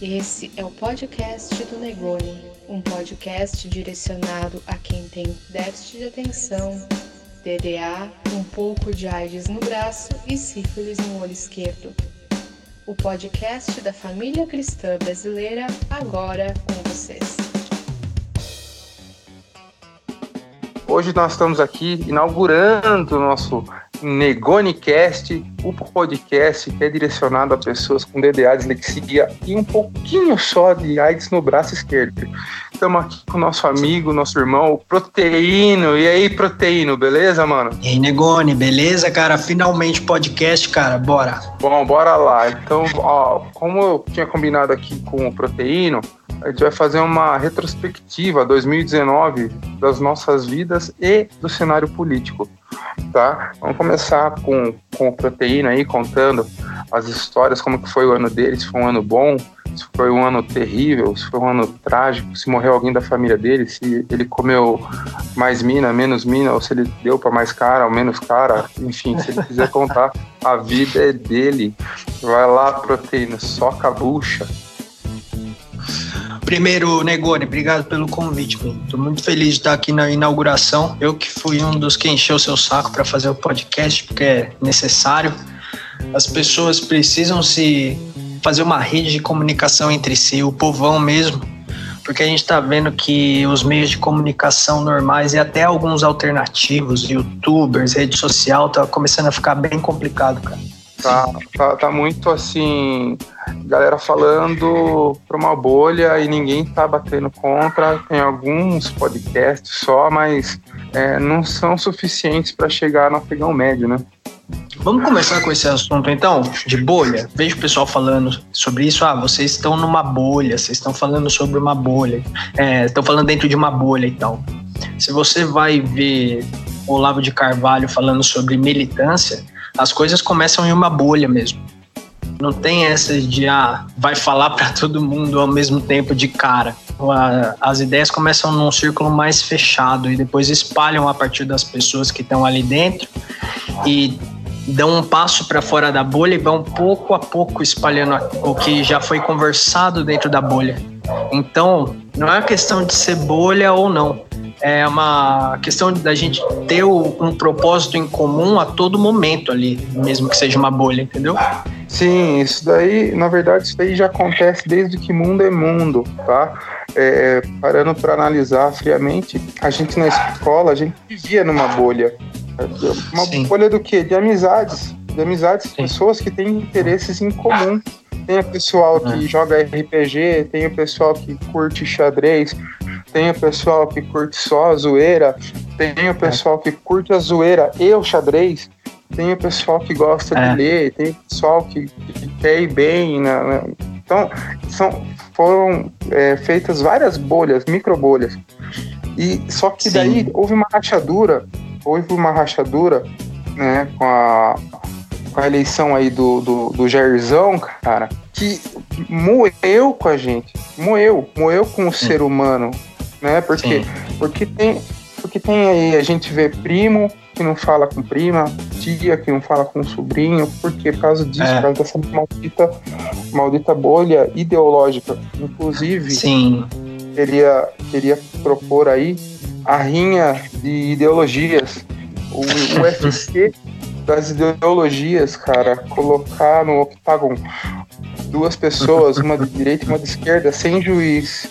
Esse é o podcast do Negoni, um podcast direcionado a quem tem déficit de atenção, DDA, um pouco de AIDS no braço e sífilis no olho esquerdo. O podcast da família cristã brasileira, agora com vocês. Hoje nós estamos aqui inaugurando o nosso NegoniCast, o podcast que é direcionado a pessoas com DDA, dislexia e um pouquinho só de AIDS no braço esquerdo. Estamos aqui com o nosso amigo, nosso irmão, o Proteíno. E aí, Proteíno, beleza, mano? E aí, Negoni, beleza, cara? Finalmente podcast, cara, bora. Bom, bora lá. Então, ó, como eu tinha combinado aqui com o Proteíno, a gente vai fazer uma retrospectiva 2019 das nossas vidas e do cenário político tá? Vamos começar com, com o Proteína aí, contando as histórias, como que foi o ano dele, se foi um ano bom, se foi um ano terrível, se foi um ano trágico, se morreu alguém da família dele, se ele comeu mais mina, menos mina, ou se ele deu para mais cara ou menos cara, enfim, se ele quiser contar, a vida é dele. Vai lá, Proteína, soca a bucha. Primeiro, Negoni, obrigado pelo convite. Estou muito feliz de estar aqui na inauguração. Eu que fui um dos que encheu seu saco para fazer o podcast, porque é necessário. As pessoas precisam se fazer uma rede de comunicação entre si, o povão mesmo, porque a gente está vendo que os meios de comunicação normais e até alguns alternativos, youtubers, rede social, tá começando a ficar bem complicado, cara. Tá, tá, tá muito assim, galera falando para uma bolha e ninguém tá batendo contra. Tem alguns podcasts só, mas é, não são suficientes para chegar no afegão médio, né? Vamos começar com esse assunto então, de bolha. Vejo o pessoal falando sobre isso. Ah, vocês estão numa bolha, vocês estão falando sobre uma bolha, é, estão falando dentro de uma bolha e tal. Se você vai ver Olavo de Carvalho falando sobre militância, as coisas começam em uma bolha mesmo. Não tem essa de, ah, vai falar para todo mundo ao mesmo tempo de cara. As ideias começam num círculo mais fechado e depois espalham a partir das pessoas que estão ali dentro e dão um passo para fora da bolha e vão pouco a pouco espalhando o que já foi conversado dentro da bolha. Então, não é uma questão de ser bolha ou não é uma questão da gente ter um propósito em comum a todo momento ali, mesmo que seja uma bolha, entendeu? Sim, isso daí, na verdade, isso daí já acontece desde que mundo é mundo, tá? É, parando para analisar friamente, a gente na escola, a gente vivia numa bolha. Uma Sim. bolha do quê? De amizades. De amizades, Sim. pessoas que têm interesses em comum. Tem o pessoal que é. joga RPG, tem o pessoal que curte xadrez, tem o pessoal que curte só a zoeira, tem o pessoal que curte a zoeira e o xadrez, tem o pessoal que gosta é. de ler, tem o pessoal que, que quer ir bem. Né, né? Então, são, foram é, feitas várias bolhas, micro bolhas. E só que Sim. daí houve uma rachadura, houve uma rachadura, né, com a, com a eleição aí do, do, do Jairzão, cara, que moeu com a gente, moeu, moeu com o Sim. ser humano, né? Porque, porque tem, porque tem aí a gente vê primo que não fala com prima, tia que não fala com sobrinho, porque por causa disso, é. por causa dessa maldita, maldita bolha ideológica. Inclusive, Sim. Queria, queria propor aí a rinha de ideologias. O, o UFC das ideologias, cara, colocar no octágono duas pessoas, uma de direita e uma de esquerda, sem juiz,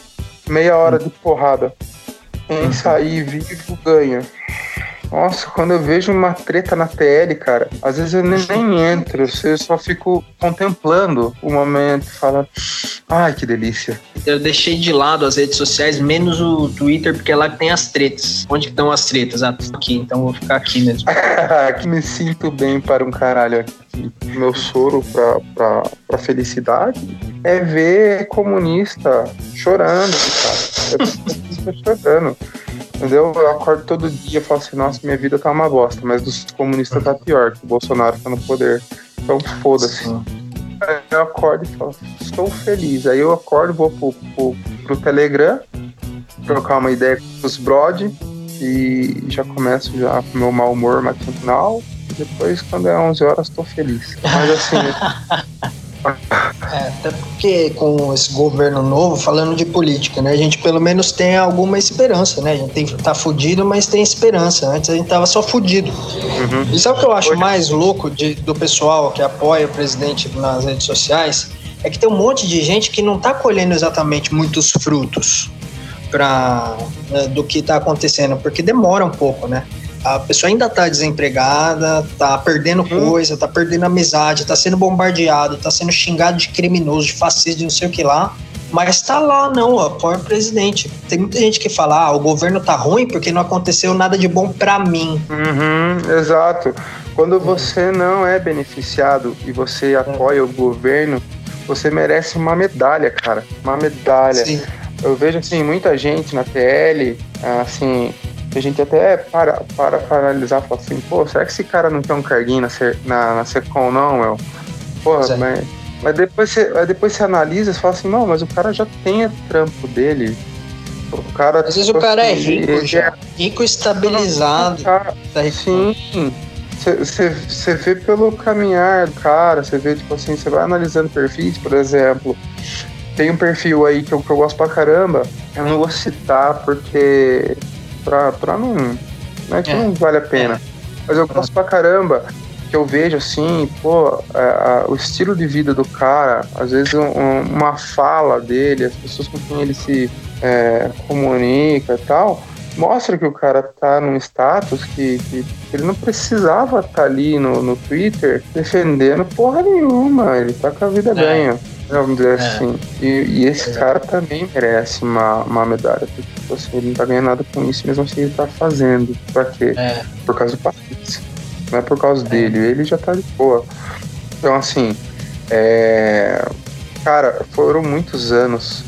meia hora de porrada. Quem sair vivo ganha. Nossa, quando eu vejo uma treta na TL, cara, às vezes eu nem, nem entro, eu só fico contemplando o momento, falando, ai que delícia. Eu deixei de lado as redes sociais, menos o Twitter, porque é lá que tem as tretas. Onde estão as tretas? Ah, aqui, então vou ficar aqui mesmo. que me sinto bem para um caralho aqui. Meu soro pra, pra, pra felicidade é ver comunista chorando, cara. É chorando. Entendeu? Eu acordo todo dia e falo assim, nossa, minha vida tá uma bosta, mas dos comunistas tá pior, que o Bolsonaro tá no poder. Então foda-se. Eu acordo e falo, estou feliz. Aí eu acordo, vou pro, pro, pro Telegram, trocar uma ideia com os brod e já começo já com meu mau humor matinal. Depois, quando é 11 horas, estou feliz. Mas assim. É, até porque com esse governo novo, falando de política, né? A gente pelo menos tem alguma esperança, né? A gente tem, tá fudido, mas tem esperança. Antes a gente tava só fudido. Uhum. E sabe o que eu acho mais louco de, do pessoal que apoia o presidente nas redes sociais? É que tem um monte de gente que não tá colhendo exatamente muitos frutos pra, né, do que tá acontecendo, porque demora um pouco, né? A pessoa ainda tá desempregada, tá perdendo hum. coisa, tá perdendo amizade, tá sendo bombardeado, tá sendo xingado de criminoso, de fascista, de não sei o que lá. Mas tá lá, não, apoia o presidente. Tem muita gente que fala, ah, o governo tá ruim porque não aconteceu nada de bom para mim. Uhum, exato. Quando você não é beneficiado e você apoia o governo, você merece uma medalha, cara. Uma medalha. Sim. Eu vejo, assim, muita gente na TL, assim, a gente até para, para, para analisar e fala assim, pô, será que esse cara não tem um carguinho na, na, na Secom, não, meu? Porra, é. mas, mas, depois você, mas depois você analisa e fala assim, não, mas o cara já tem o trampo dele. O cara, Às vezes o tipo cara é assim, é rico já. É... Rico estabilizado. Tá, sim. Você vê pelo caminhar do cara, você vê, tipo assim, você vai analisando perfis, por exemplo. Tem um perfil aí que eu, que eu gosto pra caramba. Eu não vou citar porque pra, pra não. Né, que é. não vale a pena. Mas eu gosto pra caramba que eu vejo assim, pô, a, a, o estilo de vida do cara, às vezes um, uma fala dele, as pessoas com quem ele se é, comunica e tal, mostra que o cara tá num status que, que ele não precisava estar tá ali no, no Twitter defendendo porra nenhuma, ele tá com a vida é. ganha. Vamos dizer é. assim. E, e esse é. cara também merece uma, uma medalha, porque tipo assim, ele não tá ganhando nada com isso, mesmo assim ele tá fazendo. Pra quê? É. Por causa do país. Não é por causa é. dele, ele já tá de boa. Então, assim, é... cara, foram muitos anos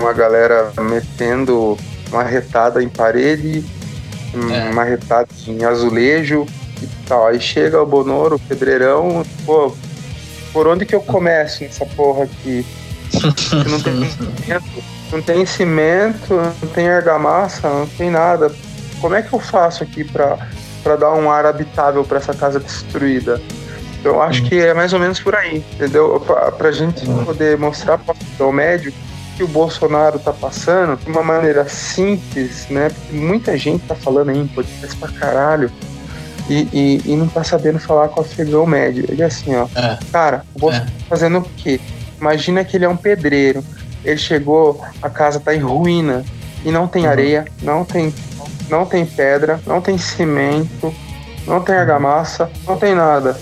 uma galera metendo uma retada em parede, é. uma retada em azulejo e tal. Aí chega o Bonoro, o pedreirão, pô, por onde que eu começo nessa porra aqui? não tem cimento, não tem cimento, não tem argamassa, não tem nada. Como é que eu faço aqui para dar um ar habitável para essa casa destruída? Eu acho que é mais ou menos por aí, entendeu? Para a gente poder mostrar para o médio que o Bolsonaro tá passando de uma maneira simples, né? Porque muita gente tá falando aí em podcast pra caralho e, e, e, não tá sabendo falar com o afegão médio. Ele é assim, ó. É. Cara, o Bolsonaro é. tá fazendo o quê? Imagina que ele é um pedreiro. Ele chegou, a casa tá em ruína. E não tem uhum. areia, não tem, não tem pedra, não tem cimento, não tem argamassa, não tem nada.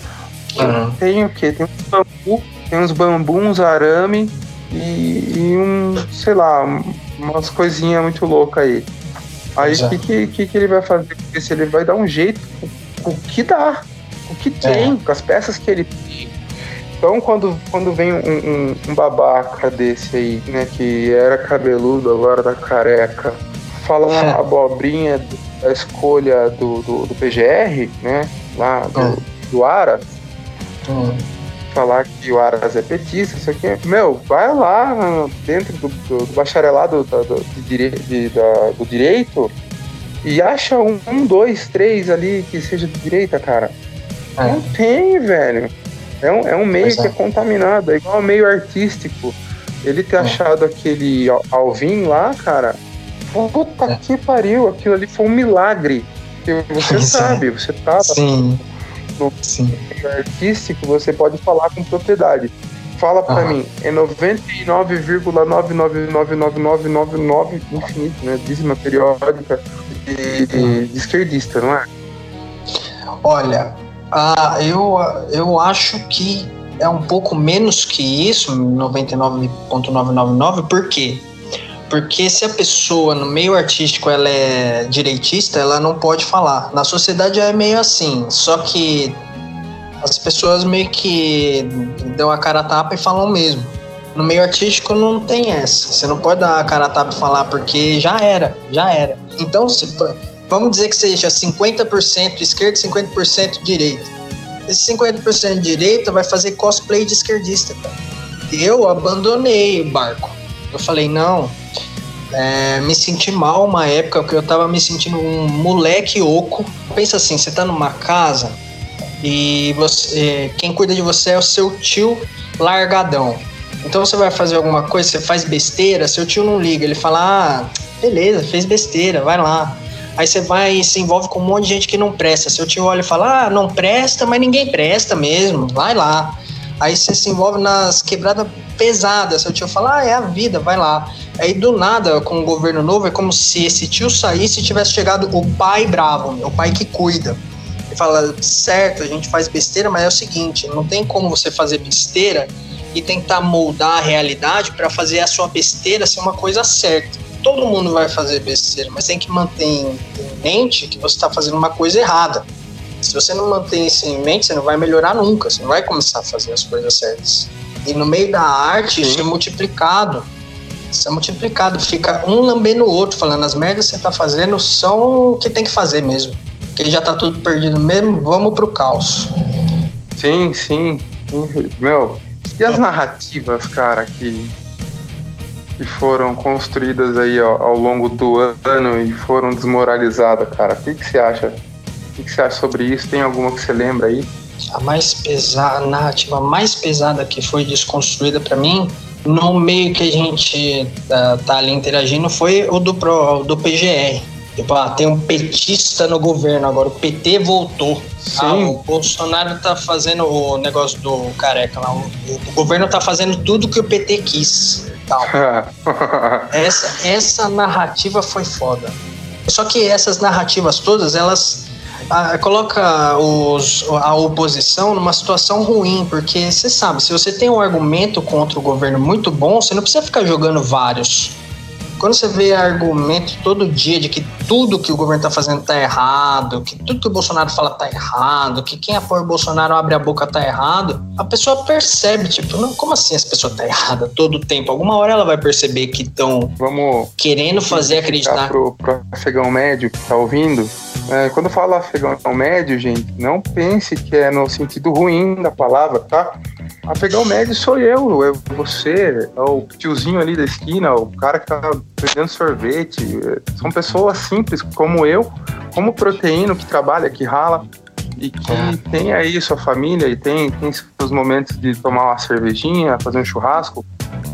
Uhum. Tem o quê? Tem uns bambu, tem uns bambu, uns arame e, e um, sei lá, umas coisinhas muito loucas aí. Aí o que, que, que, ele vai fazer isso? Ele vai dar um jeito o que dá, o que tem, é. com as peças que ele tem. Então, quando, quando vem um, um, um, babaca desse aí, né, que era cabeludo, agora tá careca, fala uma é. abobrinha da escolha do, do, do, PGR, né, lá do, é. do Aras, hum. falar que o Aras é petista, isso aqui, meu, vai lá dentro do, do, do bacharelado do, do, de, de, da, do direito e acha um, um, dois, três ali que seja de direita, cara. É. Não tem, velho. É um, é um meio pois que é. é contaminado, é igual meio artístico. Ele ter é. achado aquele Alvin lá, cara. Puta é. que pariu, aquilo ali foi um milagre. Você sabe, você tá Sim. no Sim. meio artístico, você pode falar com propriedade. Fala pra mim, é 99,999999 infinito, né? Dízima periódica de, de esquerdista, não é? Olha, ah, eu, eu acho que é um pouco menos que isso, 99,999, por quê? Porque se a pessoa no meio artístico ela é direitista, ela não pode falar. Na sociedade é meio assim, só que as pessoas meio que dão a cara a tapa e falam mesmo. No meio artístico não tem essa. Você não pode dar a cara a tapa e falar porque já era, já era. Então, se, vamos dizer que seja 50% esquerda e 50% direita. Esse 50% de direita vai fazer cosplay de esquerdista. Eu abandonei o barco. Eu falei, não, é, me senti mal uma época que eu tava me sentindo um moleque oco. Pensa assim, você tá numa casa e você, quem cuida de você é o seu tio largadão. Então você vai fazer alguma coisa, você faz besteira, seu tio não liga, ele fala, ah, beleza, fez besteira, vai lá. Aí você vai e se envolve com um monte de gente que não presta. Seu tio olha e fala, ah, não presta, mas ninguém presta mesmo, vai lá. Aí você se envolve nas quebradas pesadas. Seu tio fala, ah, é a vida, vai lá. Aí do nada, com o governo novo, é como se esse tio saísse e tivesse chegado o pai bravo, o pai que cuida. Fala, certo, a gente faz besteira, mas é o seguinte, não tem como você fazer besteira e tentar moldar a realidade para fazer a sua besteira ser uma coisa certa. Todo mundo vai fazer besteira, mas tem que manter em mente que você está fazendo uma coisa errada. Se você não mantém isso em mente, você não vai melhorar nunca, você não vai começar a fazer as coisas certas. E no meio da arte, isso é multiplicado. Isso é multiplicado. Fica um lambendo o outro, falando as merdas que você está fazendo são o que tem que fazer mesmo. Porque já está tudo perdido mesmo, vamos pro caos. Sim, sim. Meu, e as narrativas, cara, que, que foram construídas aí ó, ao longo do ano e foram desmoralizadas, cara? O que, que você acha? O que, que você acha sobre isso? Tem alguma que você lembra aí? A mais pesada, a narrativa mais pesada que foi desconstruída para mim, no meio que a gente uh, tá ali interagindo, foi o do, Pro, do PGR. Tipo, ah, tem um petista no governo agora, o PT voltou. Ah, o Bolsonaro tá fazendo o negócio do careca lá. O, o governo tá fazendo tudo que o PT quis. Tal. essa, essa narrativa foi foda. Só que essas narrativas todas, elas ah, coloca os, a oposição numa situação ruim, porque você sabe, se você tem um argumento contra o governo muito bom, você não precisa ficar jogando vários quando você vê argumento todo dia de que tudo que o governo está fazendo está errado, que tudo que o Bolsonaro fala está errado, que quem apoia o Bolsonaro abre a boca está errado, a pessoa percebe, tipo, não, como assim essa pessoa está errada todo o tempo? Alguma hora ela vai perceber que estão querendo fazer acreditar. Pro, pro afegão médio que está ouvindo, é, quando fala afegão médio, gente, não pense que é no sentido ruim da palavra, tá? Afegão médio sou eu, é você, é o tiozinho ali da esquina, o cara que tá vendendo sorvete. São pessoas simples como eu, como proteína que trabalha, que rala e que é. tem aí sua família e tem, tem seus momentos de tomar uma cervejinha, fazer um churrasco,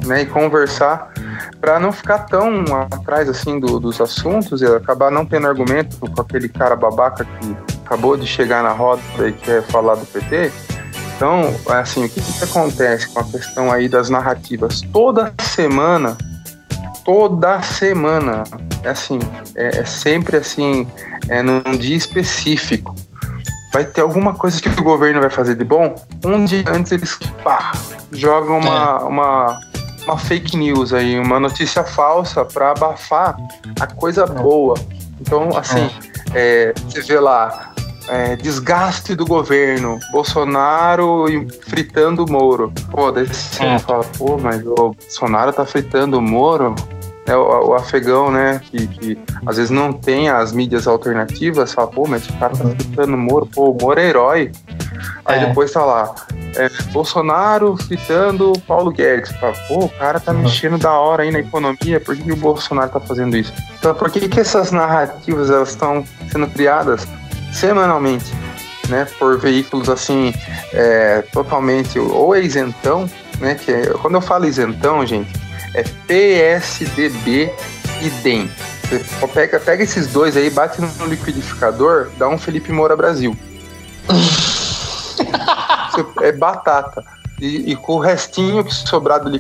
né, e conversar para não ficar tão atrás assim do, dos assuntos e acabar não tendo argumento com aquele cara babaca que acabou de chegar na roda e quer falar do PT. Então, assim, o que, que acontece com a questão aí das narrativas? Toda semana toda semana. É assim, é, é sempre assim, é num dia específico. Vai ter alguma coisa que o governo vai fazer de bom. Um dia antes eles pá, jogam uma, é. uma, uma fake news aí, uma notícia falsa para abafar a coisa é. boa. Então, assim, é. é, você vê lá, é, desgaste do governo, Bolsonaro fritando o Moro. Pô, daí você é. fala, pô, mas o Bolsonaro tá fritando o Moro? É, o, o, afegão, né, que, que, às vezes não tem as mídias alternativas, fala, pô, mas o cara tá fritando o Moro, pô, o Moro é herói. Aí é. depois tá lá, é, Bolsonaro fritando Paulo Guedes. Fala, pô, o cara tá uhum. mexendo da hora aí na economia, por que o Bolsonaro tá fazendo isso? Então, por que, que essas narrativas elas estão sendo criadas semanalmente, né, por veículos assim, é, totalmente, ou é isentão, né, que é, quando eu falo isentão, gente, é PSDB e DEM. Você pega, pega esses dois aí, bate no liquidificador, dá um Felipe Moura Brasil. é batata. E, e, com o restinho que sobrar do,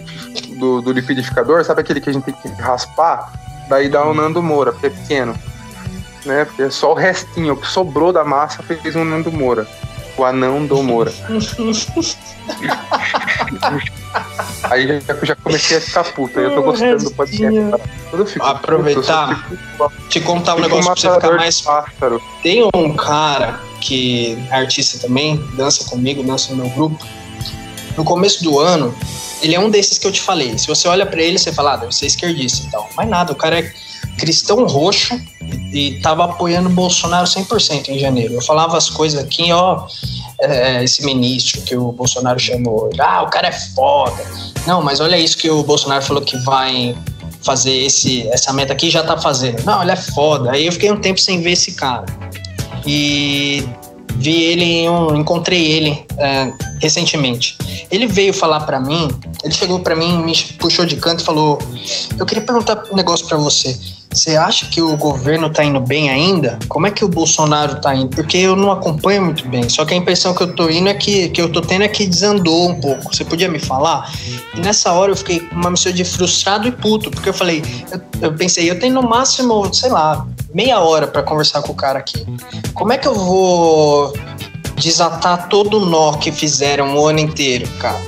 do, do, liquidificador, sabe aquele que a gente tem que raspar? Daí dá um Nando Moura, porque é pequeno né? Porque é só o restinho, que sobrou da massa fez um Nando Moura. O anão do Moura. Aí já, já, comecei a ficar puta. Eu tô gostando do podcast. Quando eu fico Aproveitar, puto, eu fico, te contar um negócio pra você ficar mais. Pássaro. Tem um cara que é artista também, dança comigo, dança no meu grupo. No começo do ano, ele é um desses que eu te falei. Se você olha para ele, você fala, ah, deve ser esquerdista e tal. Mas nada, o cara é cristão roxo e tava apoiando o Bolsonaro 100% em janeiro. Eu falava as coisas aqui, ó, é, esse ministro que o Bolsonaro chamou, ah, o cara é foda. Não, mas olha isso que o Bolsonaro falou que vai fazer esse, essa meta aqui já tá fazendo. Não, ele é foda. Aí eu fiquei um tempo sem ver esse cara. E vi ele, um, encontrei ele é, recentemente. Ele veio falar para mim, ele chegou para mim, me puxou de canto e falou: Eu queria perguntar um negócio para você. Você acha que o governo tá indo bem ainda? Como é que o Bolsonaro tá indo? Porque eu não acompanho muito bem. Só que a impressão que eu tô indo é que, que eu tô tendo é que desandou um pouco. Você podia me falar? E nessa hora eu fiquei uma missão de frustrado e puto, porque eu falei, eu, eu pensei, eu tenho no máximo, sei lá, meia hora para conversar com o cara aqui. Como é que eu vou desatar todo o nó que fizeram o ano inteiro, cara?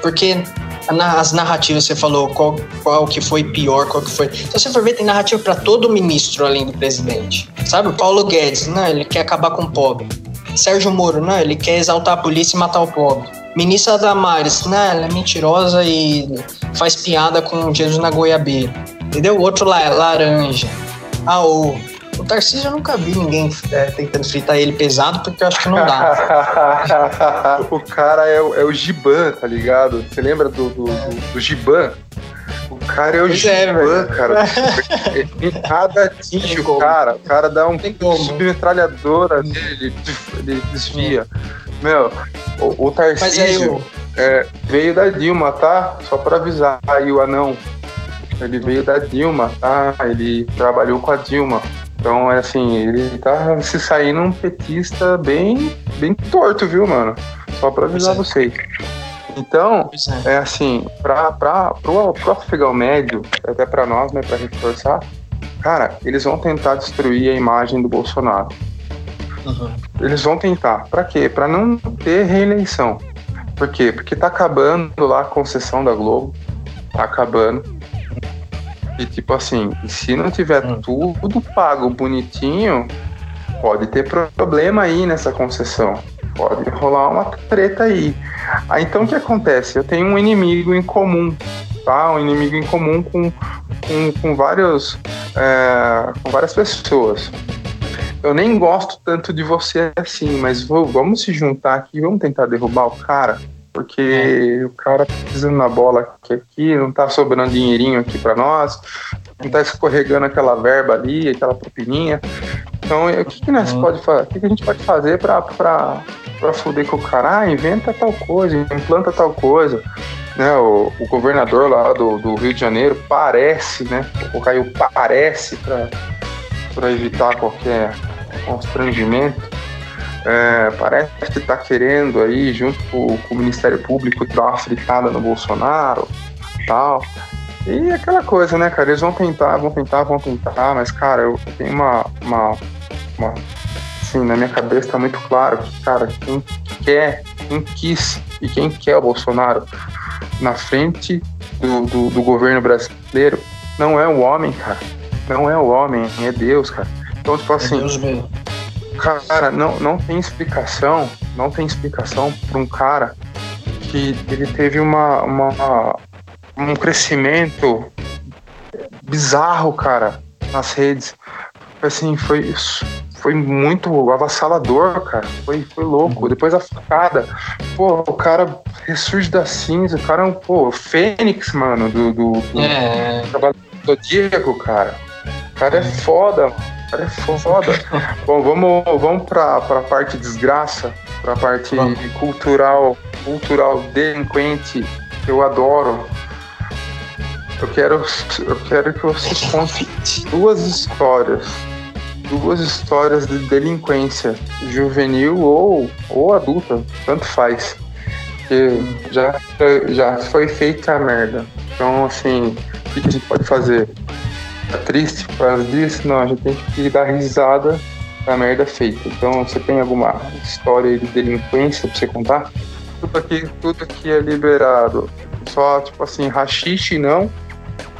Porque as narrativas você falou qual, qual que foi pior, qual que foi. Então, você for ver, tem narrativa para todo ministro além do presidente. Sabe? O Paulo Guedes, não, ele quer acabar com o pobre. Sérgio Moro, não, ele quer exaltar a polícia e matar o pobre. Ministra Damares, não, ela é mentirosa e faz piada com Jesus na goiabeira. Entendeu? O outro lá é laranja. Ah, o Tarcísio eu nunca vi ninguém é, tentando fritar ele pesado, porque eu acho que não dá. o cara é, é, o Giban, tá ligado? Você lembra do, do, do, do Giban? O cara é o é, Giban, é, cara. Nada atinge o cara. O cara dá um submetralhadora nele, ele desvia. Meu, o, o Tarcísio é, veio da Dilma, tá? Só pra avisar aí o anão. Ele veio da Dilma, tá? Ele trabalhou com a Dilma. Então, é assim, ele tá se saindo um petista bem, bem torto, viu, mano? Só pra avisar é. vocês. Então, é. é assim, pra, pra, pro, pro afegão médio, até pra nós, né, pra reforçar, cara, eles vão tentar destruir a imagem do Bolsonaro. Uhum. Eles vão tentar. Pra quê? Pra não ter reeleição. Por quê? Porque tá acabando lá a concessão da Globo. Tá acabando. E tipo assim, se não tiver hum. tudo pago bonitinho, pode ter problema aí nessa concessão. Pode rolar uma treta aí. Aí então o que acontece? Eu tenho um inimigo em comum, tá? Um inimigo em comum com, com, com vários, é, com várias pessoas. Eu nem gosto tanto de você assim, mas vou, vamos se juntar aqui, vamos tentar derrubar o cara porque o cara tá pisando na bola aqui, aqui, não tá sobrando dinheirinho aqui para nós, não tá escorregando aquela verba ali, aquela propininha. Então, o que, que nós uhum. pode fazer? O que, que a gente pode fazer para para para foder com o cara? Ah, inventa tal coisa, implanta tal coisa. Né, o, o governador lá do, do, Rio de Janeiro parece, né? O Caio parece para evitar qualquer constrangimento é, parece que está querendo aí, junto com, com, o Ministério Público, dar uma fritada no Bolsonaro tal. E aquela coisa, né, cara? Eles vão tentar, vão tentar, vão tentar, mas, cara, eu tenho uma. uma, uma assim, na minha cabeça tá muito claro que, cara, quem quer, quem quis e quem quer o Bolsonaro na frente do, do, do governo brasileiro não é o homem, cara. Não é o homem, é Deus, cara. Então, tipo assim. É Deus mesmo Cara, não, não tem explicação, não tem explicação para um cara que ele teve uma, uma, um crescimento bizarro, cara, nas redes. Assim, foi, foi muito avassalador, cara. Foi, foi louco. Depois a facada. Pô, o cara ressurge da cinza. O cara é um, pô, Fênix, mano, do, do, do, é. do Diego, cara. O cara é foda, cara é foda. Bom, vamos, vamos pra, pra parte desgraça, pra parte vamos. cultural, cultural delinquente, que eu adoro. Eu quero, eu quero que você conte duas histórias. Duas histórias de delinquência juvenil ou, ou adulta, tanto faz. Porque já, já foi feita a merda. Então, assim, o que a gente pode fazer? Tá triste por causa disso, não, a gente tem que dar risada da merda feita. Então, você tem alguma história de delinquência pra você contar? Tudo aqui, tudo aqui é liberado. Só, tipo assim, rachixe não,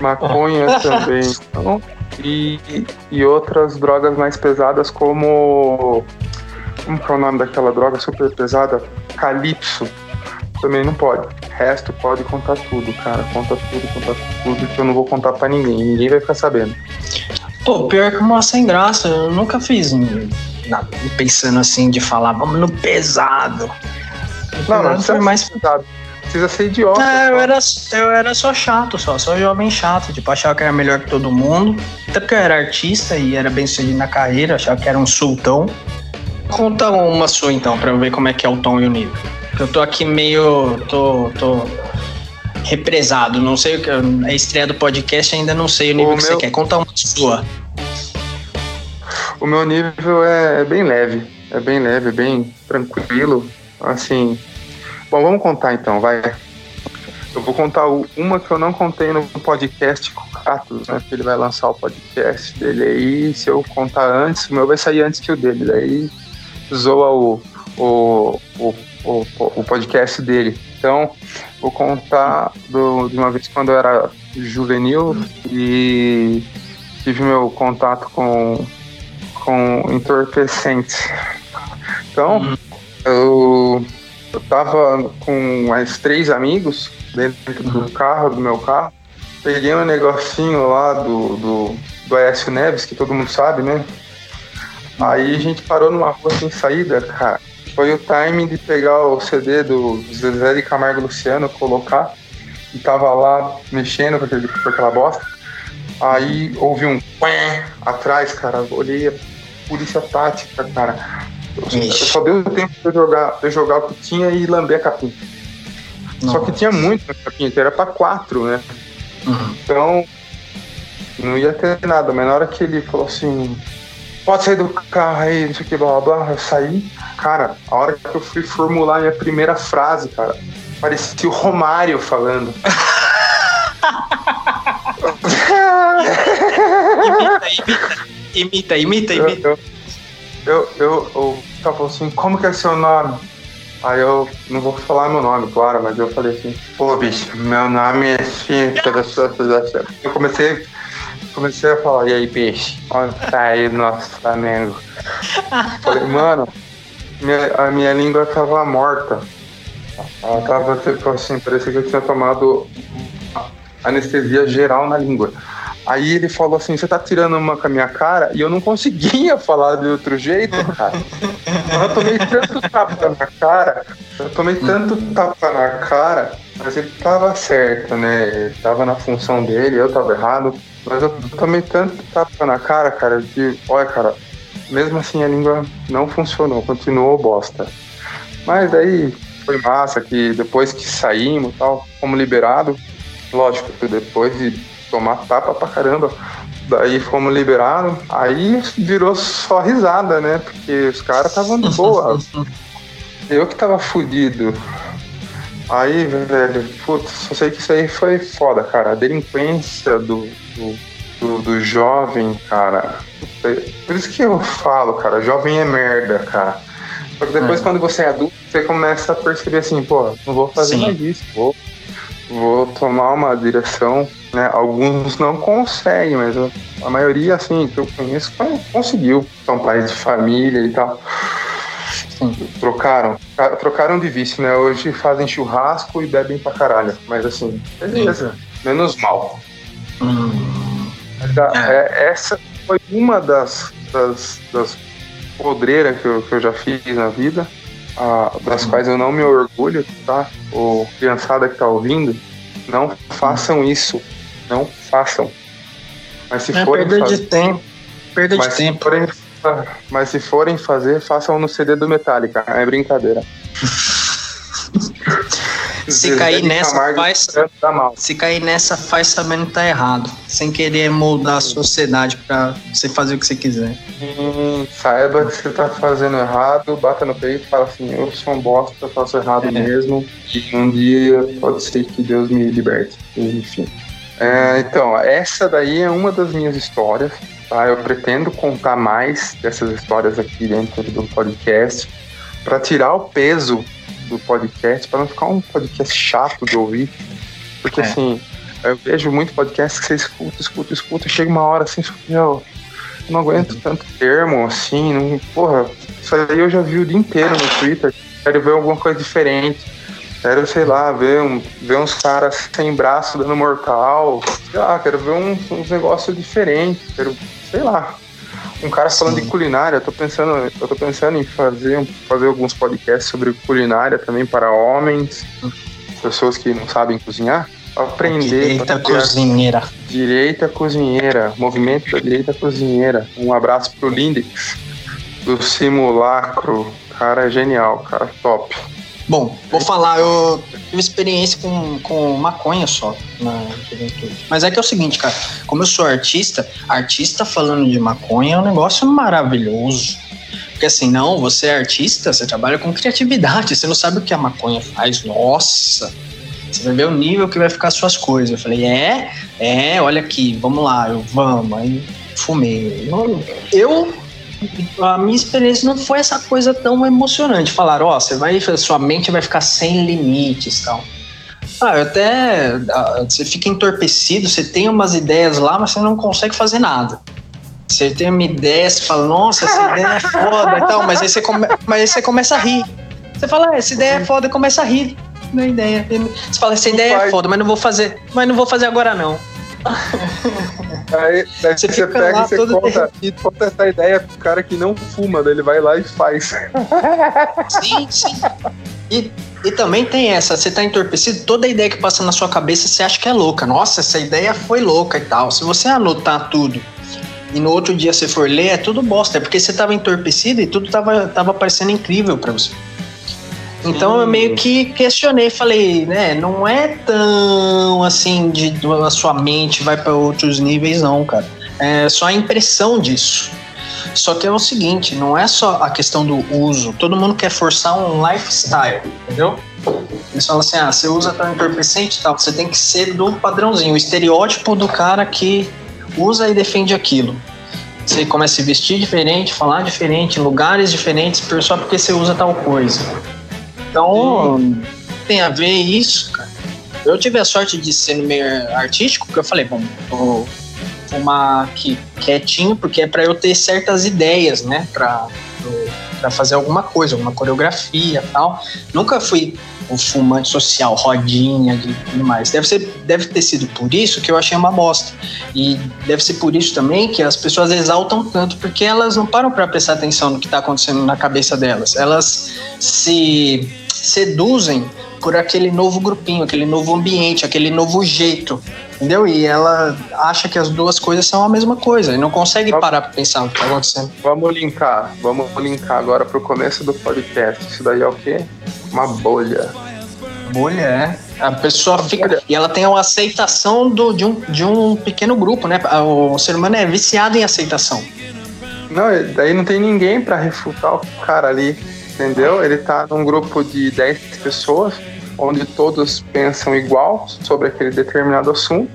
maconha também não, e, e outras drogas mais pesadas como. Como que é o nome daquela droga super pesada? Calypso. Também não pode resto pode contar tudo, cara. Conta tudo, conta tudo, que eu não vou contar pra ninguém. Ninguém vai ficar sabendo. Pô, pior que uma sem graça. Eu nunca fiz nada pensando assim de falar, vamos no pesado. Não, não, não mais pesado. Precisa ser idiota. É, eu era, eu era só chato, só, só jovem chato, tipo, achava que era melhor que todo mundo. Até porque eu era artista e era bem sucedido na carreira, achava que era um sultão. Conta uma sua então, pra eu ver como é que é o tom e o nível. Eu tô aqui meio. tô. tô represado. Não sei o que. A estreia do podcast ainda não sei o nível o que meu... você quer. Conta uma sua. O meu nível é, é bem leve. É bem leve, bem tranquilo. Assim. Bom, vamos contar então, vai. Eu vou contar uma que eu não contei no podcast com o Catos, né? Que ele vai lançar o podcast dele aí. Se eu contar antes, o meu vai sair antes que o dele. Daí zoa o, o, o, o, o podcast dele. Então, vou contar do, de uma vez quando eu era juvenil e tive meu contato com, com entorpecentes. Então, eu, eu tava com mais três amigos dentro do carro, do meu carro. Peguei um negocinho lá do, do, do Aécio Neves, que todo mundo sabe, né? Aí a gente parou numa rua sem saída, cara. Foi o timing de pegar o CD do Zezé de Camargo Luciano, colocar, e tava lá mexendo com, aquele, com aquela bosta. Aí ouvi um quen atrás, cara. Olhei a polícia tática, cara. Só deu tempo de eu jogar, de eu jogar o que tinha e lamber a capinha. Só que tinha muito na capinha, então era pra quatro, né? Uhum. Então, não ia ter nada, mas na hora que ele falou assim, pode sair do carro aí, não sei o que, blá blá blá, eu saí, cara, a hora que eu fui formular minha primeira frase, cara, parecia o Romário falando. imita, imita, imita, imita. Eu, eu, eu, eu, eu falou assim, como que é seu nome? Aí eu não vou falar meu nome, claro, mas eu falei assim, pô, bicho, meu nome é assim, eu comecei, comecei a falar, e aí, peixe, onde tá aí o nosso Flamengo? falei, mano, minha, a minha língua tava morta. Ela tava, tipo assim, parecia que eu tinha tomado anestesia geral na língua. Aí ele falou assim: Você tá tirando uma com a minha cara? E eu não conseguia falar de outro jeito, cara. Eu tomei tanto tapa na cara, eu tomei tanto tapa na cara, mas ele tava certo, né? Ele tava na função dele, eu tava errado. Mas eu tomei tanto tapa na cara, cara, que, olha, cara, mesmo assim a língua não funcionou, continuou bosta. Mas aí foi massa que depois que saímos tal, fomos liberados. Lógico que depois de tomar tapa pra caramba. Daí fomos liberados, aí virou só risada, né? Porque os caras estavam de boa. Eu que tava fudido. Aí, velho, putz, só sei que isso aí foi foda, cara. A delinquência do, do, do, do jovem, cara. Por isso que eu falo, cara, jovem é merda, cara. Só que depois, é. quando você é adulto, você começa a perceber assim, pô, não vou fazer Sim. mais isso, vou, vou tomar uma direção né? Alguns não conseguem, mas a maioria, assim, que eu conheço, conseguiu. São pais de família e tal. Trocaram. Trocaram de vício, né? Hoje fazem churrasco e bebem pra caralho. Mas assim, beleza. Menos mal. Hum. É, essa foi uma das, das, das podreiras que eu, que eu já fiz na vida. das hum. quais eu não me orgulho, tá? O criançada que tá ouvindo, não façam isso não façam. Mas se é forem perda fazer, de tempo. Perda de tempo. Forem, mas se forem fazer, façam no CD do Metallica. É brincadeira. se cair nessa faz se cair nessa faz também tá errado sem querer moldar a sociedade para você fazer o que você quiser hum, saiba que você tá fazendo errado bata no peito e fala assim eu sou um bosta eu faço errado é. mesmo e um dia pode ser que Deus me liberte enfim é, então, essa daí é uma das minhas histórias. Tá? Eu pretendo contar mais dessas histórias aqui dentro do podcast para tirar o peso do podcast, para não ficar um podcast chato de ouvir. Porque é. assim, eu vejo muito podcast que você escuta, escuta, escuta, chega uma hora assim, eu não aguento tanto termo assim, não, porra, isso aí eu já vi o dia inteiro no Twitter, quero ver alguma coisa diferente. Quero, sei lá, ver, um, ver uns caras sem braço dando mortal. Sei lá, quero ver um, uns negócios diferentes. Quero, sei lá. Um cara falando Sim. de culinária, eu tô pensando, eu tô pensando em fazer, fazer alguns podcasts sobre culinária também para homens, pessoas que não sabem cozinhar. Aprender. Direita cozinheira. Direita cozinheira. Movimento da direita cozinheira. Um abraço pro Lindex, do simulacro. Cara, genial, cara, top. Bom, vou falar, eu tive experiência com, com maconha só na juventude. Mas é que é o seguinte, cara, como eu sou artista, artista falando de maconha é um negócio maravilhoso. Porque assim, não, você é artista, você trabalha com criatividade, você não sabe o que a maconha faz. Nossa, você vai ver o nível que vai ficar as suas coisas. Eu falei, é, é, olha aqui, vamos lá, eu, vamos. Aí fumei. Eu, a minha experiência não foi essa coisa tão emocionante. Falaram, ó, oh, você vai, sua mente vai ficar sem limites tal. Ah, eu até. Ah, você fica entorpecido, você tem umas ideias lá, mas você não consegue fazer nada. Você tem uma ideia, você fala, nossa, essa ideia é foda e tal, mas aí você, come, mas aí você começa a rir. Você fala, ah, essa ideia é foda e começa a rir da ideia. Você fala, essa ideia é foda, mas não vou fazer. Mas não vou fazer agora não. Aí, daí você, você pega e você conta, e conta essa ideia pro cara que não fuma, daí ele vai lá e faz. Sim, sim. E, e também tem essa, você tá entorpecido, toda ideia que passa na sua cabeça você acha que é louca. Nossa, essa ideia foi louca e tal. Se você anotar tudo e no outro dia você for ler, é tudo bosta. É porque você tava entorpecido e tudo tava, tava parecendo incrível para você. Então eu meio que questionei, falei, né, não é tão assim de a sua mente vai para outros níveis não, cara. É só a impressão disso. Só que é o seguinte, não é só a questão do uso. Todo mundo quer forçar um lifestyle, entendeu? Eles falam assim, ah, você usa tão entorpecente e tal, você tem que ser do padrãozinho, o estereótipo do cara que usa e defende aquilo. Você começa a se vestir diferente, falar diferente, lugares diferentes, só porque você usa tal coisa. Então, Sim. tem a ver isso, cara. Eu tive a sorte de ser no meio artístico, porque eu falei, bom, vou fumar aqui quietinho, porque é para eu ter certas ideias, né, pra, pra fazer alguma coisa, alguma coreografia tal. Nunca fui o fumante social, rodinha e tudo mais. Deve, ser, deve ter sido por isso que eu achei uma bosta. E deve ser por isso também que as pessoas exaltam tanto, porque elas não param para prestar atenção no que está acontecendo na cabeça delas. Elas se seduzem por aquele novo grupinho, aquele novo ambiente, aquele novo jeito, entendeu? E ela acha que as duas coisas são a mesma coisa e não consegue vamos, parar para pensar o que está acontecendo. Vamos linkar, vamos linkar agora para o começo do podcast. Isso daí é o quê? Uma bolha. Bolha, é. A pessoa fica. Bolha. E ela tem uma aceitação do, de, um, de um pequeno grupo, né? O ser humano é viciado em aceitação. Não, daí não tem ninguém para refutar o cara ali entendeu? Ele tá num grupo de 10 pessoas, onde todos pensam igual sobre aquele determinado assunto.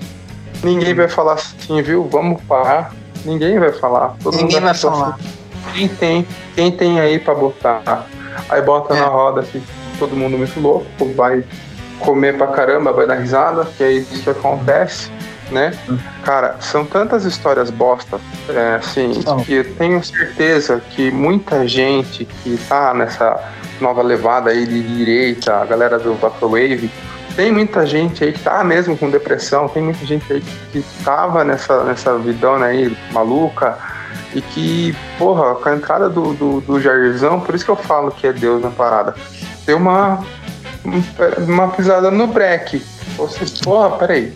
Ninguém vai falar assim, viu? Vamos parar. Ninguém vai falar. Todo Ninguém mundo vai, falar. Assim, quem tem, quem tem aí para botar? Aí bota é. na roda que todo mundo muito louco, vai comer pra caramba, vai dar risada, que é isso que acontece né? Cara, são tantas histórias bosta, é, assim, que eu tenho certeza que muita gente que tá nessa nova levada aí de direita, a galera do Vaporwave, tem muita gente aí que tá mesmo com depressão, tem muita gente aí que tava nessa, nessa vidona aí maluca e que, porra, com a entrada do, do, do Jairzão, por isso que eu falo que é Deus na parada, deu uma, uma pisada no breque. Você, porra, peraí,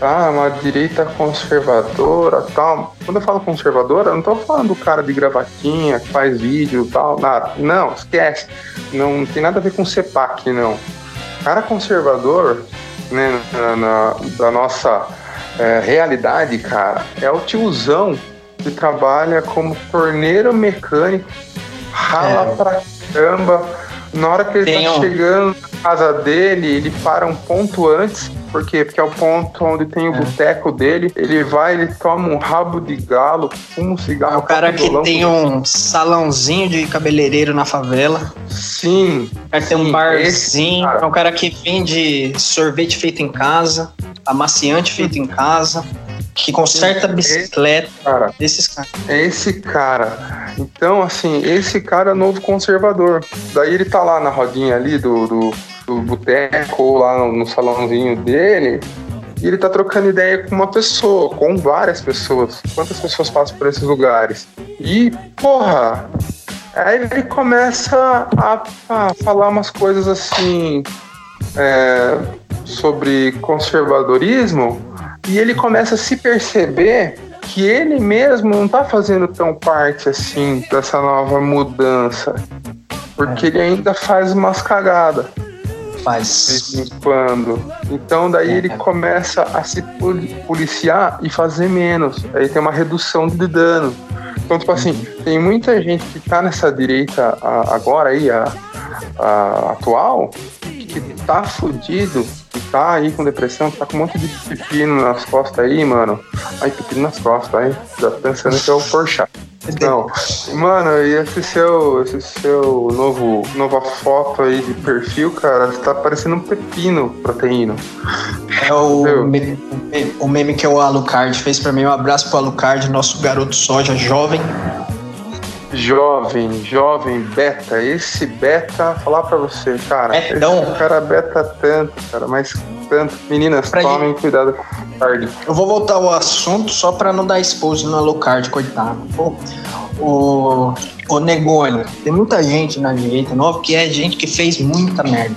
ah, uma direita conservadora tal. Quando eu falo conservadora, eu não tô falando do cara de gravatinha que faz vídeo tal, nada. Não, esquece. Não tem nada a ver com CEPAC, não. Cara conservador, né, na, na da nossa é, realidade, cara, é o tiozão que trabalha como torneiro mecânico, rala é. pra caramba. Na hora que ele tá chegando casa dele, ele para um ponto antes por quê? Porque é o ponto onde tem o é. boteco dele. Ele vai, ele toma um rabo de galo, fuma um cigarro. É o cara que tem um salãozinho de cabeleireiro na favela. Sim. O cara tem um barzinho. Esse, é um cara que vende sorvete feito em casa, amaciante feito em casa que conserta bicicleta. Esse cara, esses caras. É esse cara. Então, assim, esse cara é novo conservador. Daí ele tá lá na rodinha ali do, do do boteco ou lá no, no salãozinho dele, e ele tá trocando ideia com uma pessoa, com várias pessoas. Quantas pessoas passam por esses lugares? E, porra, aí ele começa a, a falar umas coisas assim é, sobre conservadorismo e ele começa a se perceber que ele mesmo não tá fazendo tão parte assim dessa nova mudança Porque ele ainda faz umas cagadas. De em quando. Então daí é. ele começa a se policiar e fazer menos. Aí tem uma redução de dano. Então, tipo assim, uhum. tem muita gente que tá nessa direita agora aí, a, a atual, que tá fudido, que tá aí com depressão, que tá com um monte de pepino nas costas aí, mano. Ai, pepino nas costas, aí. Já pensando que é o Porsche. Não, mano, e esse seu, esse seu novo, nova foto aí de perfil, cara, você tá parecendo um pepino proteína. É o meme, o meme que o Alucard fez pra mim. Um abraço pro Alucard, nosso garoto soja jovem. Jovem, jovem, beta. Esse beta, falar pra você, cara. Betão. Esse cara beta tanto, cara, mas tanto. Meninas, pra tomem gente... cuidado com o card. Eu vou voltar ao assunto só pra não dar expose no Alucard, coitado. Pô, o, o Negoni, tem muita gente na direita nova que é gente que fez muita merda.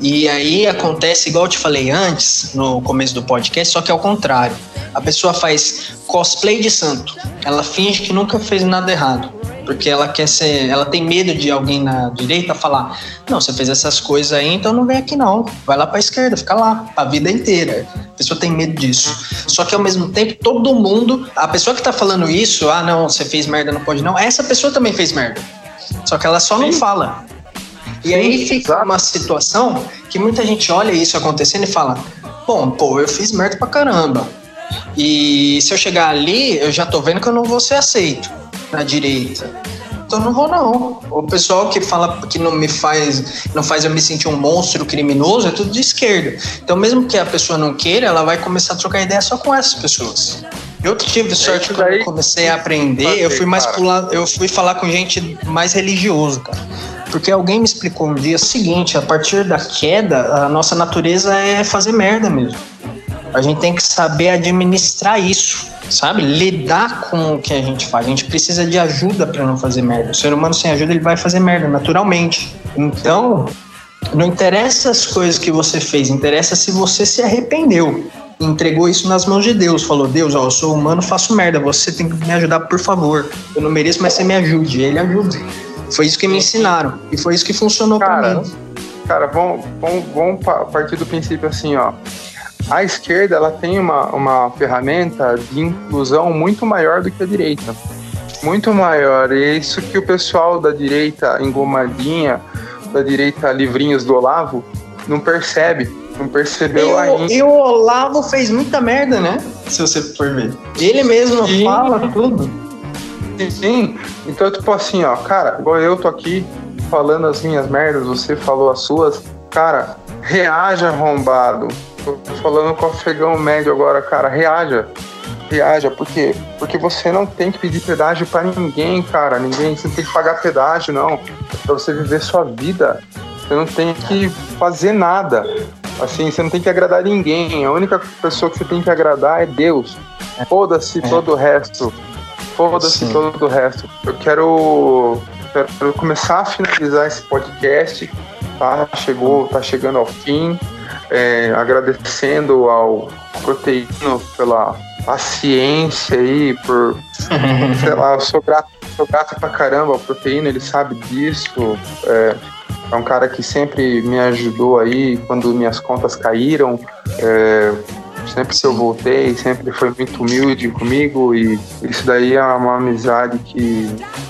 E aí acontece, igual eu te falei antes, no começo do podcast, só que é o contrário. A pessoa faz cosplay de santo. Ela finge que nunca fez nada errado porque ela quer ser, ela tem medo de alguém na direita falar: "Não, você fez essas coisas aí, então não vem aqui não. Vai lá para a esquerda, fica lá a vida inteira". A pessoa tem medo disso. Só que ao mesmo tempo, todo mundo, a pessoa que tá falando isso, ah, não, você fez merda, não pode não, essa pessoa também fez merda. Só que ela só Sim. não fala. E aí fica uma situação que muita gente olha isso acontecendo e fala: "Bom, pô, eu fiz merda pra caramba. E se eu chegar ali, eu já tô vendo que eu não vou ser aceito na direita. Então não vou não. O pessoal que fala que não me faz, não faz eu me sentir um monstro criminoso é tudo de esquerda. Então mesmo que a pessoa não queira, ela vai começar a trocar ideia só com essas pessoas. Eu tive sorte quando eu comecei a aprender, eu fui mais pular, eu fui falar com gente mais religioso, cara. Porque alguém me explicou um dia o seguinte, a partir da queda, a nossa natureza é fazer merda mesmo. A gente tem que saber administrar isso sabe? Lidar com o que a gente faz. A gente precisa de ajuda para não fazer merda. O ser humano sem ajuda ele vai fazer merda naturalmente. Então, não interessa as coisas que você fez, interessa se você se arrependeu. Entregou isso nas mãos de Deus. Falou: Deus, ó, eu sou humano, faço merda. Você tem que me ajudar, por favor. Eu não mereço, mas você me ajude. Ele ajuda. Foi isso que me ensinaram. E foi isso que funcionou para mim. Cara, vamos, vamos, vamos partir do princípio assim, ó a esquerda ela tem uma, uma ferramenta de inclusão muito maior do que a direita. Muito maior. E é isso que o pessoal da direita engomadinha, da direita livrinhos do Olavo, não percebe. Não percebeu e ainda. E o Olavo fez muita merda, né? Se você for ver. Ele mesmo Sim. fala tudo. Sim. Então, tipo assim, ó, cara, igual eu tô aqui falando as minhas merdas, você falou as suas. Cara, reaja arrombado falando com o afegão médio agora, cara, reaja. Reaja, por quê? Porque você não tem que pedir pedágio para ninguém, cara. Ninguém, você não tem que pagar pedágio, não. Pra você viver sua vida. Você não tem que fazer nada. Assim, você não tem que agradar ninguém. A única pessoa que você tem que agradar é Deus. Foda-se é. todo o resto. Foda-se todo o resto. Eu quero, quero começar a finalizar esse podcast. Tá? Chegou, tá chegando ao fim é, agradecendo ao Proteíno pela paciência aí, por. sei lá, eu sou grato, sou grato pra caramba ao Proteíno, ele sabe disso. É, é um cara que sempre me ajudou aí quando minhas contas caíram. É, sempre que eu voltei, sempre foi muito humilde comigo e isso daí é uma amizade que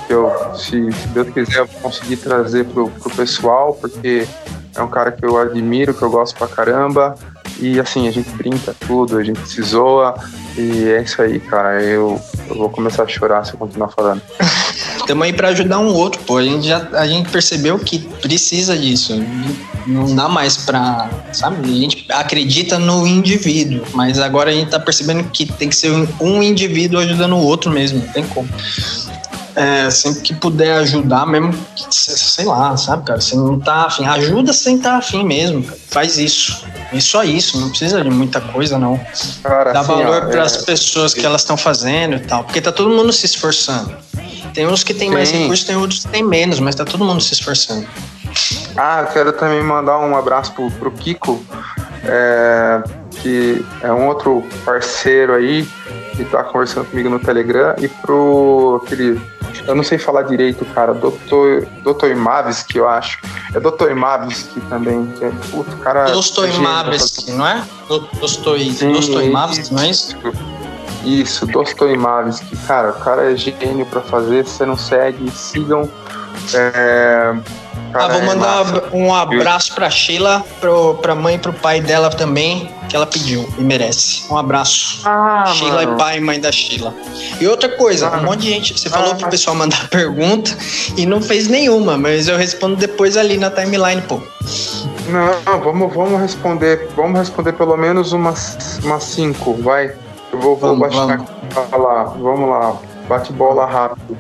eu, se, se Deus quiser, eu vou conseguir trazer pro, pro pessoal, porque é um cara que eu admiro, que eu gosto pra caramba. E assim, a gente brinca tudo, a gente se zoa. E é isso aí, cara. Eu, eu vou começar a chorar se eu continuar falando. Estamos aí para ajudar um outro, pô. A gente já a gente percebeu que precisa disso. Não dá mais pra. Sabe? A gente acredita no indivíduo, mas agora a gente tá percebendo que tem que ser um indivíduo ajudando o outro mesmo. Não tem como é, sempre que puder ajudar, mesmo que, sei lá, sabe, cara, você não tá afim, ajuda sem estar tá afim mesmo, cara. faz isso. E só isso, não precisa de muita coisa, não. Cara, Dá assim, valor para as é... pessoas que elas estão fazendo e tal, porque tá todo mundo se esforçando. Tem uns que tem Sim. mais recursos, tem outros que tem menos, mas tá todo mundo se esforçando. Ah, eu quero também mandar um abraço pro, pro Kiko, é, que é um outro parceiro aí, que tá conversando comigo no Telegram, e pro aquele eu não sei falar direito, cara. Doutor, Doutor Mavski, eu acho. É Doutor Mavski também. Que é, puto, cara. Dostoimavski, não é? Dostoimavski, não é isso? Isso, Dostoimavski. Cara, o cara é gênio pra fazer. Você não segue, sigam. É, ah, vou mandar é um abraço pra Sheila, pro, pra mãe e pro pai dela também, que ela pediu e merece. Um abraço. Ah, Sheila mano. e pai e mãe da Sheila. E outra coisa, ah, um monte de gente. Você falou ah, pro pessoal mandar pergunta e não fez nenhuma, mas eu respondo depois ali na timeline, pô. Não, vamos, vamos responder. Vamos responder pelo menos umas, umas cinco, vai. Eu vou, vou vamos, baixar vamos. lá. Vamos lá. Bate bola rápido.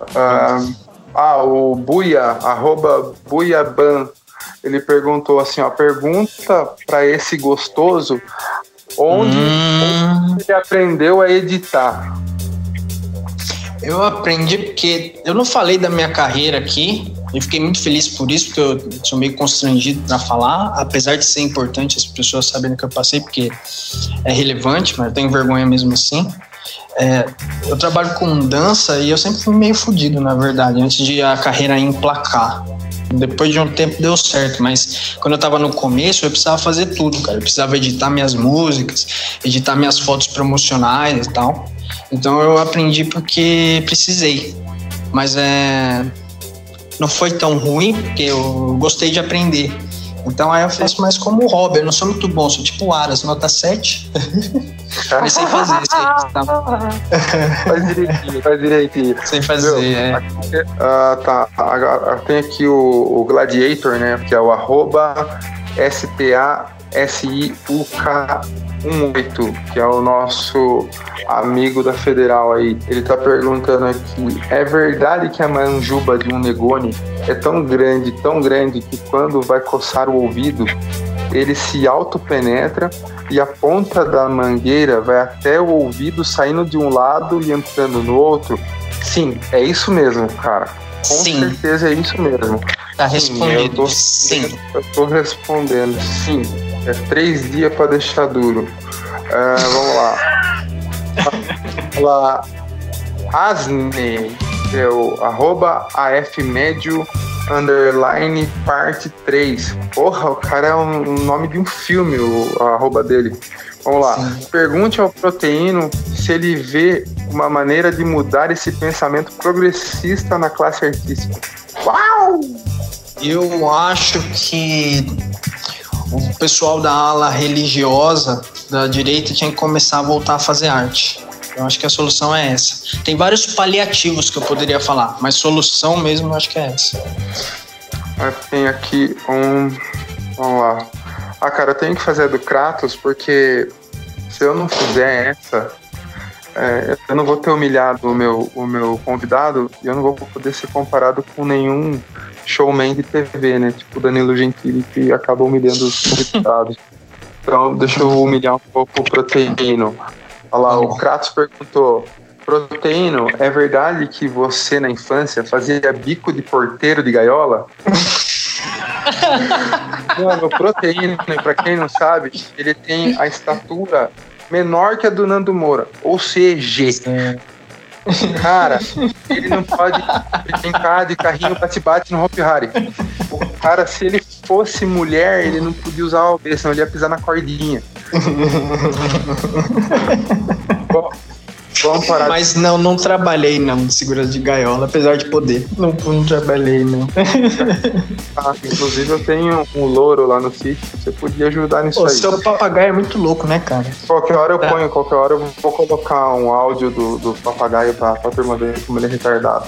Uh, ah, o Buia, arroba Buiaban, ele perguntou assim, ó, pergunta para esse gostoso onde, hum. ele aprendeu a editar. Eu aprendi porque eu não falei da minha carreira aqui, e fiquei muito feliz por isso, porque eu sou meio constrangido para falar, apesar de ser importante as pessoas saberem que eu passei, porque é relevante, mas eu tenho vergonha mesmo assim. É, eu trabalho com dança e eu sempre fui meio fodido, na verdade, antes de a carreira emplacar. Depois de um tempo deu certo, mas quando eu tava no começo, eu precisava fazer tudo, cara. Eu precisava editar minhas músicas, editar minhas fotos promocionais e tal. Então eu aprendi porque precisei. Mas é. Não foi tão ruim, porque eu gostei de aprender. Então aí eu faço mais como hobby. Eu não sou muito bom, sou tipo Aras, nota 7. Mas sem fazer, sem, tá. Faz direitinho, faz direitinho. Sem fazer, Meu, é. Aqui, uh, tá, tem aqui o, o, Gladiator, né? Que é o arroba SPA SIUK18, que é o nosso amigo da Federal aí. Ele tá perguntando aqui: é verdade que a manjuba de um negone é tão grande, tão grande, que quando vai coçar o ouvido, ele se autopenetra e a ponta da mangueira vai até o ouvido saindo de um lado e entrando no outro? Sim, é isso mesmo, cara. Com sim. certeza é isso mesmo. Tá respondido. Sim, eu tô, sim. Eu tô respondendo, sim. É três dias para deixar duro. Uh, vamos lá. vamos lá. Asne, é o arroba afmédio underline parte 3. Porra, o cara é um, um, nome de um filme, o arroba dele. Vamos lá. Sim. Pergunte ao proteíno se ele vê uma maneira de mudar esse pensamento progressista na classe artística. Uau! Eu acho que o pessoal da ala religiosa da direita tinha que começar a voltar a fazer arte. Eu acho que a solução é essa. Tem vários paliativos que eu poderia falar, mas solução mesmo eu acho que é essa. Tem aqui um. Vamos lá. Ah, cara, eu tenho que fazer a do Kratos porque se eu não fizer essa, é, eu não vou ter humilhado o meu, o meu convidado e eu não vou poder ser comparado com nenhum showman de TV, né? Tipo Danilo Gentili, que acaba humilhando os convidados. então, deixa eu humilhar um pouco o proteíno. Olha lá, o Kratos perguntou: Proteíno, é verdade que você na infância fazia bico de porteiro de gaiola? Mano, o Proteíno, pra quem não sabe, ele tem a estatura menor que a do Nando Moura, ou CG. Cara, ele não pode brincar de carrinho pra se bate no Hop Harry. O cara, se ele fosse mulher, ele não podia usar o B, senão ele ia pisar na cordinha. Bom, vamos parar. Mas não, não trabalhei não de segurança de gaiola, apesar de poder. Não, não trabalhei não. ah, inclusive eu tenho um louro lá no sítio, você podia ajudar nisso Pô, aí. Seu papagaio é muito louco, né, cara? Qualquer hora eu tá. ponho, qualquer hora eu vou colocar um áudio do, do papagaio pra, pra turma ver como ele é retardado.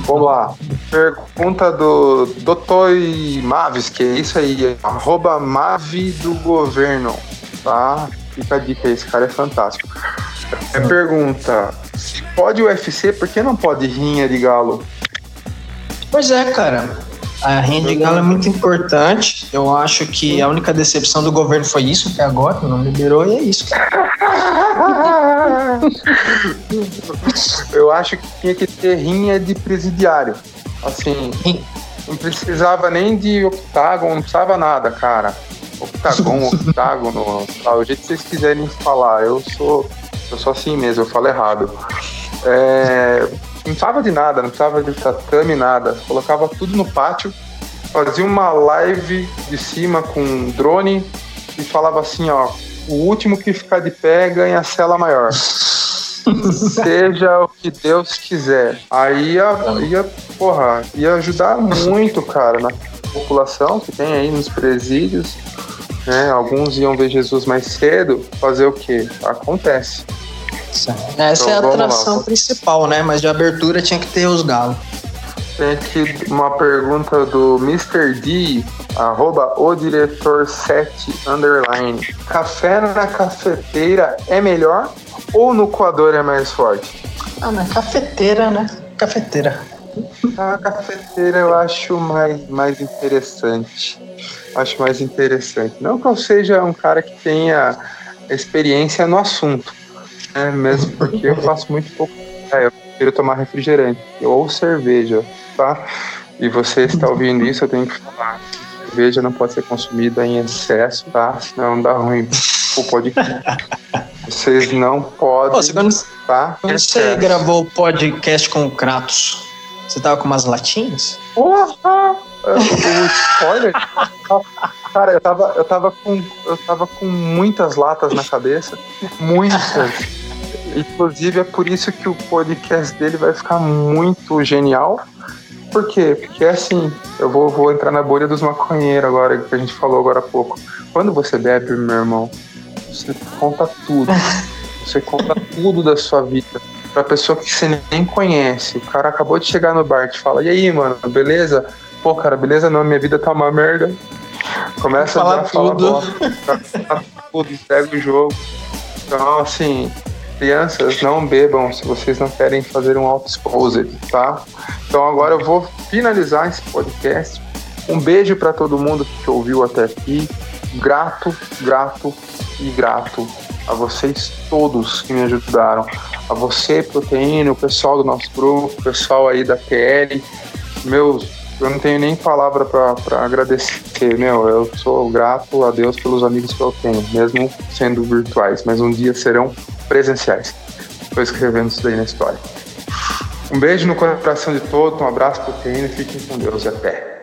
Vamos lá. Pergunta do Dotoi Maves, que é isso aí, arroba Mave do governo tá? Fica a dica aí, esse cara é fantástico. É pergunta: pode o UFC, por que não pode rinha de galo? Pois é, cara. A rinha de galo é muito importante. Eu acho que a única decepção do governo foi isso até agora, não liberou e é isso. Eu acho que tinha que ter rinha de presidiário. Assim, não precisava nem de octágono, não precisava nada, cara octagon, octágono, tá, o jeito que vocês quiserem falar. Eu sou, eu sou assim mesmo, eu falo errado. É, não precisava de nada, não precisava de tatame, nada. Colocava tudo no pátio, fazia uma live de cima com um drone e falava assim, ó, o último que ficar de pé ganha a cela maior. Seja o que Deus quiser. Aí ia, ia, porra, ia ajudar muito, cara, na população que tem aí nos presídios. Né? Alguns iam ver Jesus mais cedo. Fazer o quê? Acontece. Essa então, é a atração lá. principal, né? Mas de abertura tinha que ter os galos. Tem aqui uma pergunta do Mr. D, arroba o diretor 7 underline. Café na cafeteira é melhor ou no coador é mais forte? Ah, na cafeteira, né? Cafeteira. A cafeteira eu acho mais, mais interessante. Acho mais interessante. Não que eu seja um cara que tenha experiência no assunto, né? mesmo porque eu faço muito pouco. É, eu prefiro tomar refrigerante ou cerveja, tá? E você está ouvindo isso, eu tenho que falar. Cerveja não pode ser consumida em excesso, tá? Senão dá ruim o podcast. Vocês não podem. Pô, quando, tá? quando você gravou o podcast com o Kratos, você tava com umas latinhas? Porra! O spoiler? Cara, eu tava, eu, tava com, eu tava com muitas latas na cabeça. Muitas. Inclusive, é por isso que o podcast dele vai ficar muito genial. Por quê? Porque assim, eu vou, vou entrar na bolha dos maconheiros agora, que a gente falou agora há pouco. Quando você bebe, meu irmão, você conta tudo. Você conta tudo da sua vida pra pessoa que você nem conhece. O cara acabou de chegar no bar, te fala, e aí, mano, beleza? Pô, cara, beleza não, minha vida tá uma merda. Começa a falar tudo. Fala tudo, pega o jogo. Então, assim, crianças, não bebam se vocês não querem fazer um auto-exposed, tá? Então agora eu vou finalizar esse podcast. Um beijo para todo mundo que ouviu até aqui. Grato, grato e grato a vocês todos que me ajudaram. A você, Proteína, o pessoal do nosso grupo, o pessoal aí da TL. Meus, eu não tenho nem palavra para agradecer, meu. Eu sou grato a Deus pelos amigos que eu tenho, mesmo sendo virtuais, mas um dia serão presenciais. Estou escrevendo isso daí na história. Um beijo no coração de todos, um abraço, Proteína, fiquem com Deus e até.